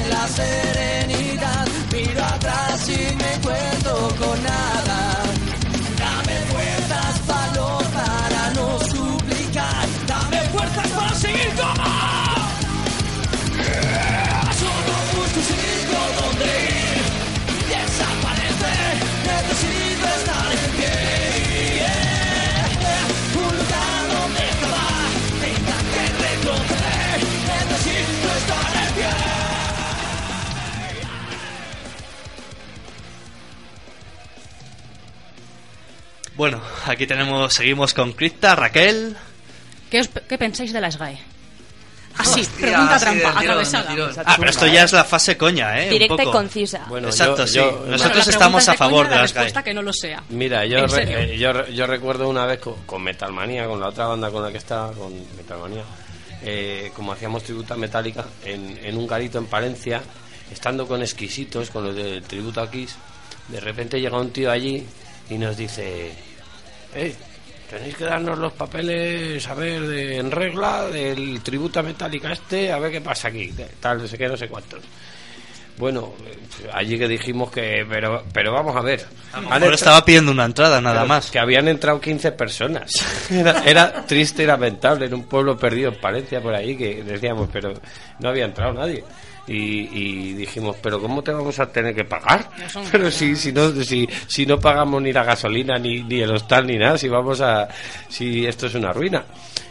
La serenidad. Miro atrás y Bueno, aquí tenemos, seguimos con Cripta, Raquel. ¿Qué, os- qué pensáis de la SGAE? Así, Hostia, pregunta trampa, tirón, atravesada. Ah, pero esto ya es la fase coña, ¿eh? Un Directa y concisa. Bueno, Exacto, yo- sí. yo- Nosotros estamos es a de favor de la las respuesta GAE. que no lo sea. Mira, eh, yo, re- yo recuerdo una vez con, con Metalmanía, con la otra banda con la que estaba, con Metalmanía, eh, como hacíamos tributa metálica, en, en un garito en Palencia, estando con exquisitos, con los del tributo a Kiss, de repente llega un tío allí y nos dice, "Eh, tenéis que darnos los papeles, a ver, de, en regla, del tributo a metálica este, a ver qué pasa aquí, tal, no sé qué, no sé cuántos. Bueno, allí que dijimos que, pero, pero vamos a ver. A lo Han mejor hecho- estaba pidiendo una entrada, nada pero más. Que habían entrado 15 personas. *laughs* Era, era triste y lamentable en un pueblo perdido en Palencia por ahí que decíamos, pero no había entrado nadie. Y, y dijimos, pero ¿cómo te vamos a tener que pagar? No *laughs* Pero si, si, no, si, si no pagamos ni la gasolina, ni, ni el hostal, ni nada, si vamos a, si esto es una ruina.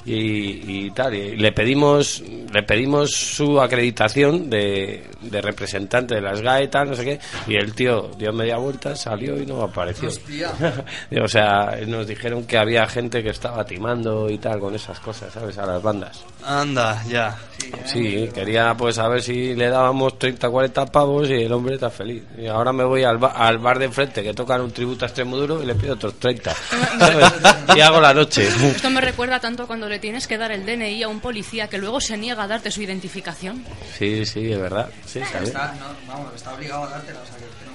Y, y tal, y le pedimos, le pedimos su acreditación de, de representante de las GAE, tal, no sé qué, y el tío dio media vuelta, salió y no apareció. Hostia. *laughs* o sea, nos dijeron que había gente que estaba timando y tal con esas cosas, ¿sabes? A las bandas. Anda, ya. Sí, quería pues a ver si le dábamos 30, 40 pavos y el hombre está feliz. Y ahora me voy al, ba- al bar de enfrente que tocan un tributo a Extremoduro y le pido otros 30. ¿sabes? y hago la noche. Esto me recuerda tanto cuando le tienes que dar el DNI a un policía que luego se niega a darte su identificación. Sí, sí, es verdad. Está, no, vamos, está obligado a dártela, o sea que no.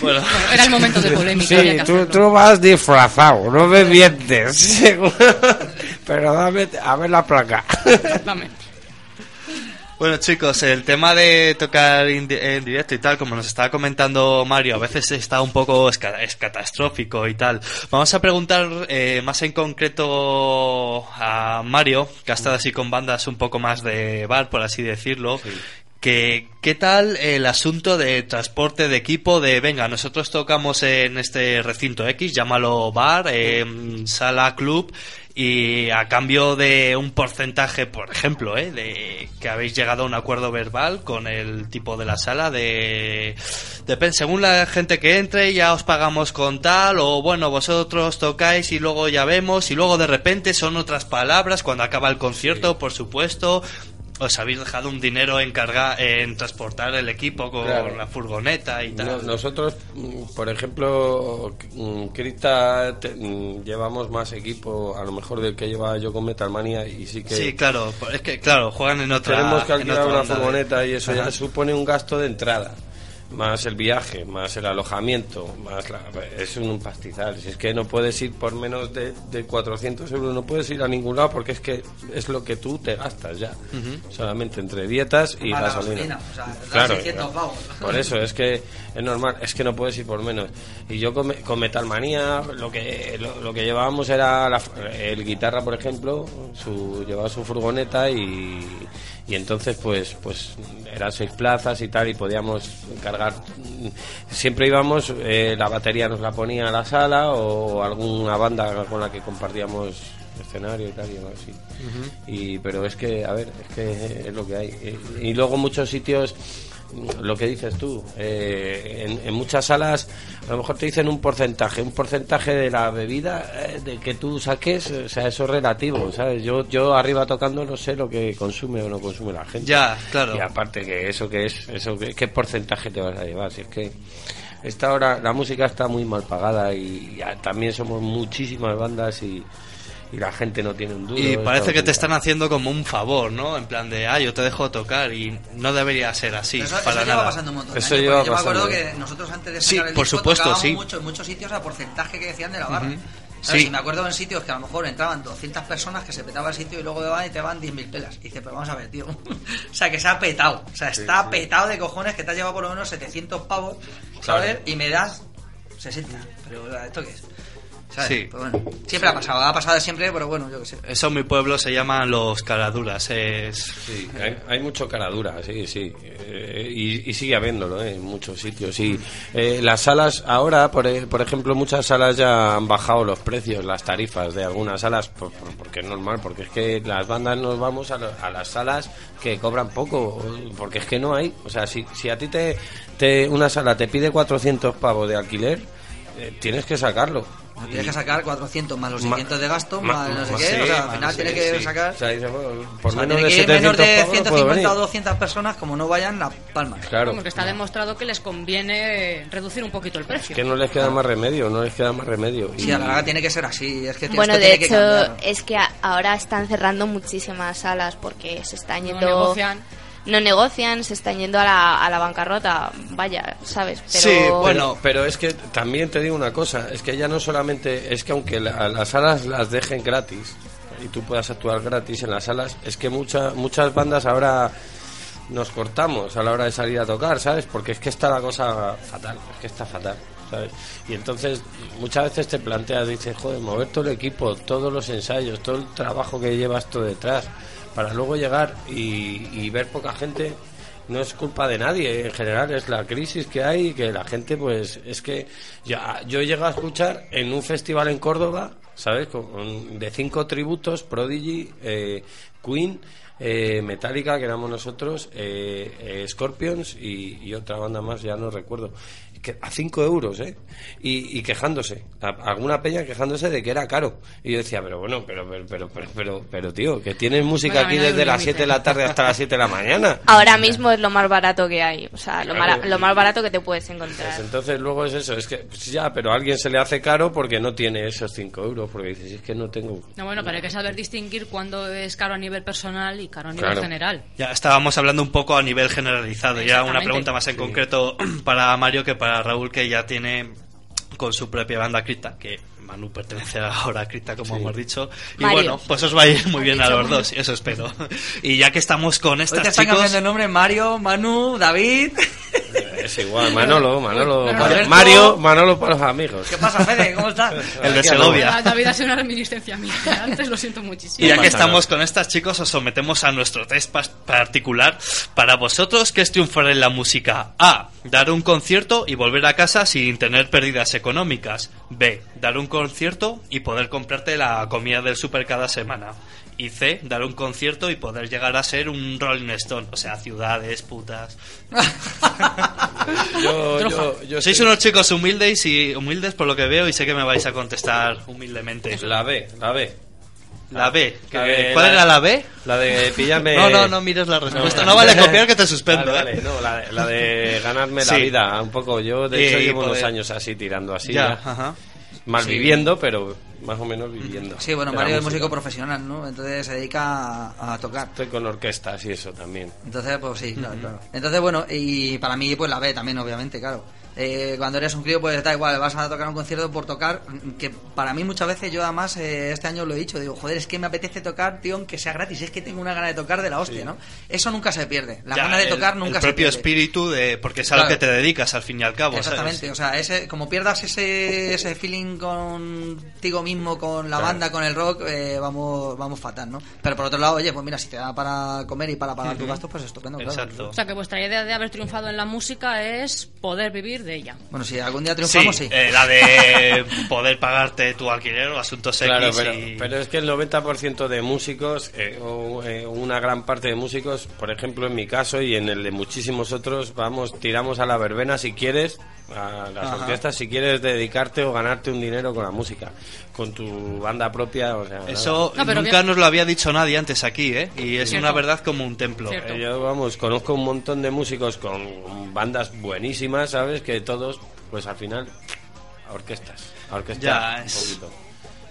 Bueno, era el momento de polémica. había Sí, que tú, tú vas disfrazado, no me mientes. *laughs* Pero dame, a ver la placa. Dame. Bueno chicos, el tema de tocar en directo y tal, como nos estaba comentando Mario, a veces está un poco es, ca- es catastrófico y tal. Vamos a preguntar eh, más en concreto a Mario, que ha estado así con bandas un poco más de bar, por así decirlo. Que, ¿Qué tal el asunto de transporte de equipo? De venga, nosotros tocamos en este recinto X, llámalo bar, em, sala, club, y a cambio de un porcentaje, por ejemplo, ¿eh? de que habéis llegado a un acuerdo verbal con el tipo de la sala, de depende, según la gente que entre, ya os pagamos con tal, o bueno, vosotros tocáis y luego ya vemos, y luego de repente son otras palabras cuando acaba el concierto, por supuesto os habéis dejado un dinero en cargar, en transportar el equipo con Claro. la furgoneta y tal. No- nosotros, mm, por ejemplo, mm, Crista te- mm, llevamos más equipo, a lo mejor del que llevaba yo con Metalmania y sí que Sí, claro, pues es que claro, juegan en otra tenemos que alquilar una onda de- furgoneta y eso Ajá. ya supone un gasto de entrada. Más el viaje, más el alojamiento, más la- es un pastizal. Si es que no puedes ir por menos de, de 400 euros, no puedes ir a ningún lado porque es que es lo que tú te gastas ya. Solamente entre dietas y la gasolina. gasolina, o sea, claro, 600 claro. pavos. Por eso es que es normal, es que no puedes ir por menos. Y yo con, con Metalmanía lo que lo, lo que llevábamos era la- el guitarra, por ejemplo, su llevaba su furgoneta y, y entonces pues pues eran seis plazas y tal y podíamos cargar siempre íbamos eh, la batería nos la ponía a la sala o alguna banda con la que compartíamos escenario y tal y algo así. Y pero es que a ver es que es lo que hay. Y, y luego muchos sitios lo que dices tú eh, en, en muchas salas a lo mejor te dicen un porcentaje un porcentaje de la bebida eh, de que tú saques o sea eso es relativo sabes yo yo arriba tocando no sé lo que consume o no consume la gente. Ya, claro. y aparte que eso que es eso que, qué porcentaje te vas a llevar si es que esta hora la música está muy mal pagada y también somos muchísimas bandas y, y la gente no tiene un duro Y parece que te están haciendo como un favor, ¿no? En plan de, ah, yo te dejo tocar y no debería ser así, Eso, eso para lleva nada. pasando un montón de Eso años, lleva Yo me acuerdo que nosotros antes de Sí, sacar el por disco supuesto, sí. mucho en muchos sitios a porcentaje que decían de la barra. ¿Sabes? Sí. Y me acuerdo en sitios que a lo mejor entraban 200 personas que se petaba el sitio y luego van y te van 10.000 pelas. Y dices, pero vamos a ver, tío. *laughs* o sea, que se ha petado. O sea, está petado de cojones que te has llevado por lo menos 700 pavos, ¿sabes? Claro. Y me das 60. Pero, ¿esto qué es? ¿Sabes? Sí. Pues bueno, siempre ha pasado, ha pasado siempre, pero bueno, yo qué sé. Eso en mi pueblo se llaman los caraduras. Es... Sí, hay, hay mucho cara dura, sí, sí. Eh, y, y sigue habiéndolo eh, en muchos sitios. Y eh, las salas, ahora, por, e- por ejemplo, muchas salas ya han bajado los precios, las tarifas de algunas salas, por- por- porque es normal, porque es que las bandas nos vamos a, lo- a las salas que cobran poco, porque es que no hay. O sea, si, si a ti te, te una sala te pide 400 pavos de alquiler, eh, tienes que sacarlo. Tienes que sacar 400 más los Ma- 600 de gasto, Ma- más no sé ma- qué. sí, o sea, al final sí, tienes que sí. sacar. O sea, dice, bueno, por o sea, menos de que ir 700 menos de pavos no puedo 150 venir. o 200 personas, como no vayan, la palma. Claro. Porque está demostrado que les conviene reducir un poquito el precio. que no les queda más remedio, no les queda más remedio. Sí, a la larga tiene que ser así. Es que Bueno, de tiene que hecho, cambiar. es que ahora están cerrando muchísimas salas porque se están No yendo... negocian. No negocian, se están yendo a la, a la bancarrota. Vaya, ¿sabes? Pero... Sí, Bueno, pero es que también te digo una cosa, es que ya no solamente, es que aunque la- las salas las dejen gratis y tú puedas actuar gratis en las salas, es que muchas muchas bandas ahora nos cortamos a la hora de salir a tocar, ¿sabes? Porque es que está la cosa fatal, es que está fatal. ¿sabes? Y entonces muchas veces te planteas, dices, joder, mover todo el equipo, todos los ensayos, todo el trabajo que llevas tú detrás, para luego llegar y, ver poca gente, no es culpa de nadie, en general es la crisis que hay y que la gente, pues, es que ya, yo llego a escuchar en un festival en Córdoba, ¿sabes? Con- de cinco tributos, Prodigy, eh, Queen, eh, Metallica, que éramos nosotros, eh, eh, Scorpions y otra banda más, ya no recuerdo. Que a 5 euros, ¿eh? Y, y quejándose. A- alguna peña quejándose de que era caro. Y yo decía, pero bueno, pero, pero, pero, pero, pero, pero, tío, que tienes música Bueno, aquí un desde las límite. 7 de la tarde hasta las 7 de la mañana. *laughs* Ahora mismo es lo más barato que hay. O sea, lo, Claro. mara- lo más barato que te puedes encontrar. Pues entonces luego es eso, es que pues ya, pero a alguien se le hace caro porque no tiene esos 5 euros, porque dices, es que no tengo... No, bueno, pero hay que saber distinguir cuándo es caro a nivel personal y caro a nivel Claro. general. Ya estábamos hablando un poco a nivel generalizado. Ya una pregunta más en concreto *clears throat* para Mario que para Raúl, que ya tiene con su propia banda Cripta, que Manu pertenece *laughs* ahora a Cripta, como Sí. hemos dicho. Y Mario. bueno, pues os va a ir muy bien a los dos, eso espero. *laughs* Y ya que estamos con Hoy estas te están chicos... cambiando el nombre Mario, Manu, David. *laughs* Es igual, Manolo, Manolo, Mario- Alberto- Mario, Manolo para los amigos. ¿Qué pasa, Fede? ¿Cómo estás? *laughs* El de Segovia. La- David ha sido una reminiscencia mía. Antes lo siento muchísimo. Y ya que estamos con estas chicos, os sometemos a nuestro test particular. Para vosotros, ¿qué es triunfar en la música? A. Dar un concierto y volver a casa sin tener pérdidas económicas. B. Dar un concierto y poder comprarte la comida del super cada semana. Y C. Dar un concierto y poder llegar a ser un Rolling Stone. O sea, ciudades, putas. *laughs* Yo, yo, yo Sois unos chicos humildes y humildes por lo que veo y sé que me vais a contestar humildemente. La B, la B. La B. que- La B, ¿Cuál la- era la B? La de pillarme... No, no, no mires la respuesta. No, vale *laughs* copiar que te suspendo. Vale, ¿eh? no, la, de- la de ganarme la vida, un poco. Yo, de Y hecho, llevo unos años así, tirando así. Ya, ya. ajá. Mal Sí. viviendo, pero más o menos viviendo. Sí, bueno, Mario es músico profesional, ¿no? Entonces se dedica a, a tocar. Estoy con orquestas y eso también. Entonces, pues sí, claro, claro. Entonces, bueno, y para mí, pues la B también, obviamente, claro. Eh, cuando eres un crío, pues da igual, vas a tocar un concierto por tocar, que para mí muchas veces, yo además, eh, este año lo he dicho, digo, joder, es que me apetece tocar, tío, aunque sea gratis, es que tengo una gana de tocar de la hostia, ¿no? Eso nunca se pierde, la Ya, gana de el- tocar nunca el se propio pierde. espíritu de porque es a lo Claro. que te dedicas al fin y al cabo ¿sabes? Exactamente, o sea, ese, como pierdas ese, ese feeling contigo mismo, con la Claro. banda, con el rock, eh, vamos, vamos fatal, ¿no? Pero por otro lado, oye, pues mira, si te da para comer y para pagar tus gastos, pues estupendo, claro. exacto O sea que vuestra idea de haber triunfado en la música es poder vivir de ella. Bueno, si algún día sí, triunfamos, sí. eh, la de *laughs* poder pagarte tu alquiler o asuntos X Claro, pero, y- pero es que el 90% de músicos, eh, o eh, una gran parte de músicos, por ejemplo en mi caso y en el de muchísimos otros, vamos, tiramos a la verbena si quieres, a las Ajá. orquestas, si quieres dedicarte o ganarte un dinero con la música, con tu banda propia, o sea... eso No, nunca bien. nos lo había dicho nadie antes aquí ¿eh? y es Cierto. una verdad como un templo Cierto. Eh, Yo, vamos, conozco un montón de músicos con bandas buenísimas, ¿sabes? Que todos, pues al final, a orquestas. A orquestas, Ya, un es- poquito.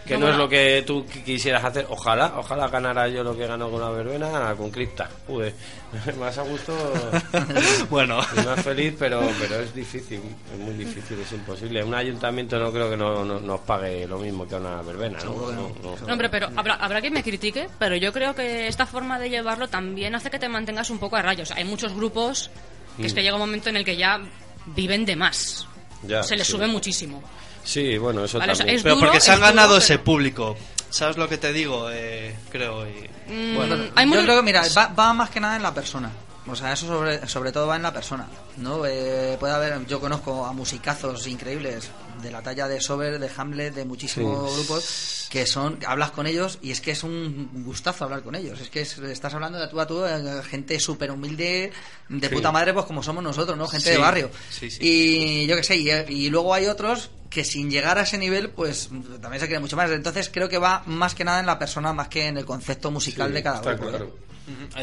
Que No, no es lo que tú qui- quisieras hacer. Ojalá, ojalá ganara yo lo que ganó con la verbena con Cripta. Joder, *laughs* más a gusto *laughs* Bueno. y más feliz, pero, pero es difícil, es muy difícil, es imposible. Un ayuntamiento no creo que no, no- nos pague lo mismo que una verbena, ¿no? No, no. No, hombre, pero habrá, habrá quien me critique, pero yo creo que esta forma de llevarlo también hace que te mantengas un poco a rayos. Hay muchos grupos que es que Mm. llega un momento en el que ya viven de más. Ya, Se les sí. sube muchísimo. Sí, bueno, eso Vale, o sea, también. es Pero duro, porque se han duro, ganado pero- ese público. ¿Sabes lo que te digo? Eh, creo. Y... Mm, Bueno, hay yo muy- creo que, mira, va, va más que nada en la persona. O sea, eso sobre, sobre todo va en la persona, ¿no? Eh, puede haber, yo conozco a musicazos increíbles de la talla de Sober, de Hamlet, de muchísimos Sí. grupos que son, hablas con ellos y es que es un gustazo hablar con ellos. Es que es- estás hablando de tú a tú, eh, gente súper humilde, de Sí. puta madre, pues como somos nosotros, ¿no? Gente Sí, de barrio. sí, sí. Y yo qué sé, y, y luego hay otros que sin llegar a ese nivel, pues también se quieren mucho más. Entonces creo que va más que nada en la persona, más que en el concepto musical Sí, de cada. ¿eh? claro.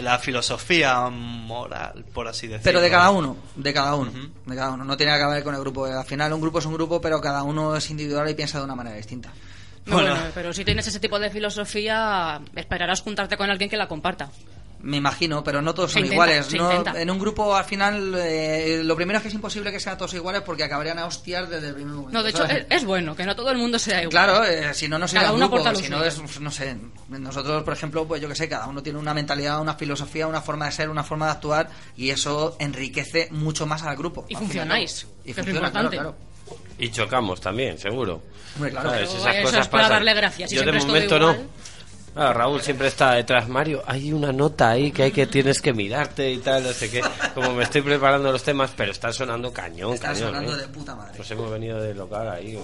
La filosofía moral, por así decirlo. Pero de cada uno, de cada uno, de cada uno. No tiene que ver con el grupo. Al final un grupo es un grupo, pero cada uno es individual y piensa de una manera distinta. No, Bueno. bueno, pero si tienes ese tipo de filosofía, esperarás juntarte con alguien que la comparta. Me imagino, pero no todos Se son intenta, iguales. No- en un grupo al final eh, lo primero es que es imposible que sean todos iguales porque acabarían a hostias desde el primer momento. No, de hecho, es, es bueno que no todo el mundo sea igual. Claro, eh, si no, no sería un uno grupo. Si no, es, no sé, nosotros, por ejemplo, pues yo que sé, cada uno tiene una mentalidad, una filosofía, una forma de ser, una forma de actuar y eso enriquece mucho más al grupo. Y funcionáis, que Y es lo funciona, claro, claro. Y chocamos también, seguro. Hombre, claro. ¿Sabes? Pero Esas eso cosas es para pasan. darle gracias, si Yo de es momento igual. no. Ah, Raúl siempre está detrás. Mario, hay una nota ahí que hay que tienes que mirarte y tal, no sé qué. Como me estoy preparando los temas, pero está sonando cañón, Está cañón. sonando ¿eh? de puta madre. Nos hemos venido de local ahí.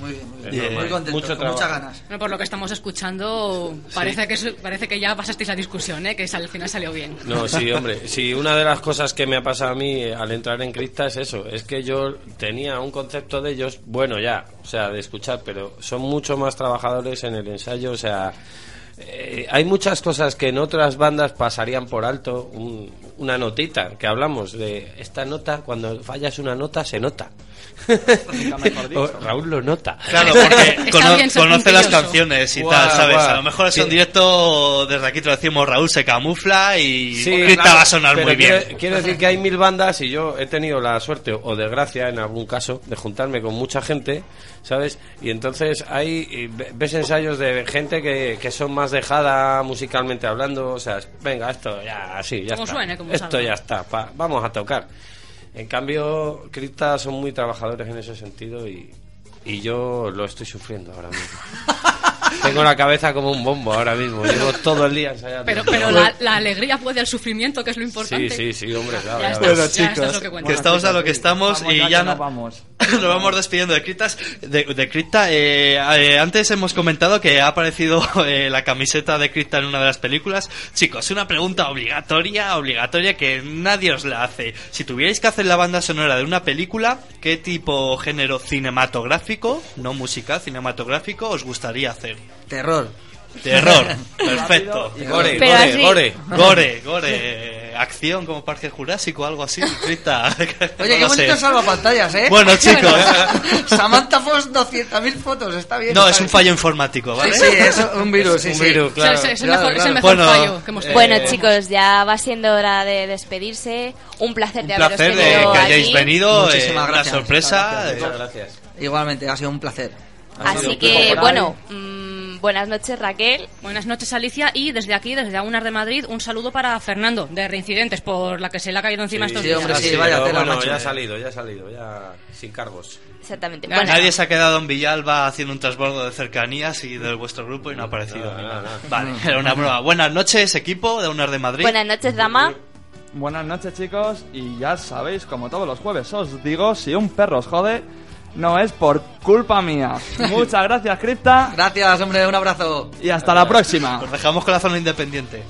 Muy bien, muy bien. Muy contento, Mucho con trabajo. muchas ganas. Bueno, por lo que estamos escuchando, parece, que, es- parece que ya pasasteis la discusión, ¿eh? que al final salió bien. No, sí, hombre. Sí, una de las cosas que me ha pasado a mí eh, al entrar en Cripta es eso. Es que yo tenía un concepto de ellos, bueno, ya, o sea, de escuchar, pero son mucho más trabajadores en el ensayo, o sea. eh, hay muchas cosas que en otras bandas pasarían por alto. Un- una notita que hablamos de esta nota, cuando fallas una nota, se nota. *laughs* O Raúl lo nota. Claro, *laughs* porque cono- conoce las canciones y tal, ¿sabes? A lo mejor es Sí. un directo, desde aquí te lo decimos, Raúl se camufla y Sí, claro, va a sonar muy bien. Quiero, quiero decir que hay mil bandas y yo he tenido la suerte o desgracia en algún caso de juntarme con mucha gente, ¿sabes? Y entonces hay ves ensayos de gente que, que son más dejada musicalmente hablando, o sea, venga, esto ya así, ya Como está. suene, como esto salga. ya está, pa- vamos a tocar. En cambio, Cripta son muy trabajadores en ese sentido y, y yo lo estoy sufriendo ahora mismo. *laughs* Tengo la cabeza como un bombo ahora mismo. Llevo todo el día ensayando. Pero, pero la, la alegría puede al sufrimiento, que es lo Sí, importante. sí, sí, hombre, claro. Ya. Bueno, chicos, es lo que estamos a lo que estamos Vamos y ya no- nos vamos. *laughs* Nos vamos despidiendo de Criptas. De, de Cripta, eh, eh, antes hemos comentado que ha aparecido *laughs* eh, la camiseta de Cripta en una de las películas. Chicos, una pregunta obligatoria, obligatoria que nadie os la hace. Si tuvierais que hacer la banda sonora de una película, ¿qué tipo género cinematográfico, no musical, cinematográfico, os gustaría hacer? Terror. Terror, *laughs* perfecto. Gore, gore. Gore, gore, acción como Parque Jurásico, algo así, *laughs* Cripta. Oye, qué No lo sé. bonito salvapantallas, ¿eh? Bueno, *laughs* chicos. Samantha Foss, 200.000 fotos, está bien. No, es un bien. fallo informático, ¿vale? Sí, sí, es un virus, sí, un sí. virus, O sea, claro. es, es el Claro, mejor, es el claro. mejor Bueno, fallo que hemos eh, tenido. Bueno, chicos, ya va siendo hora de despedirse. Un placer Un de haberos placer de que hayáis aquí. venido, eh, Muchísimas una gracias. sorpresa. eh, Muchas gracias. Igualmente, ha sido un placer. Así que, bueno, mm, buenas noches, Raquel. Buenas noches, Alicia. Y desde aquí, desde Aunar de Madrid, un saludo para Fernando, de Reincidentes, por la que se le ha caído encima estos sí, días. hombre, Ah, sí, sí, vaya tela, bueno, macho. ya ha salido, ya ha salido, ya sin cargos. Exactamente. Bueno, Nadie se ha quedado en Villalba haciendo un transbordo de cercanías y de vuestro grupo y no ha aparecido. Nada. nada. Vale, era una broma. Buenas noches, equipo de UNAR de Madrid. buenas noches, dama. Buenas noches, chicos. Y ya sabéis, como todos los jueves os digo, si un perro os jode, no es por culpa mía. *laughs* Muchas gracias, Cripta. Gracias, hombre, un abrazo. Y hasta la próxima. Os dejamos con la zona independiente.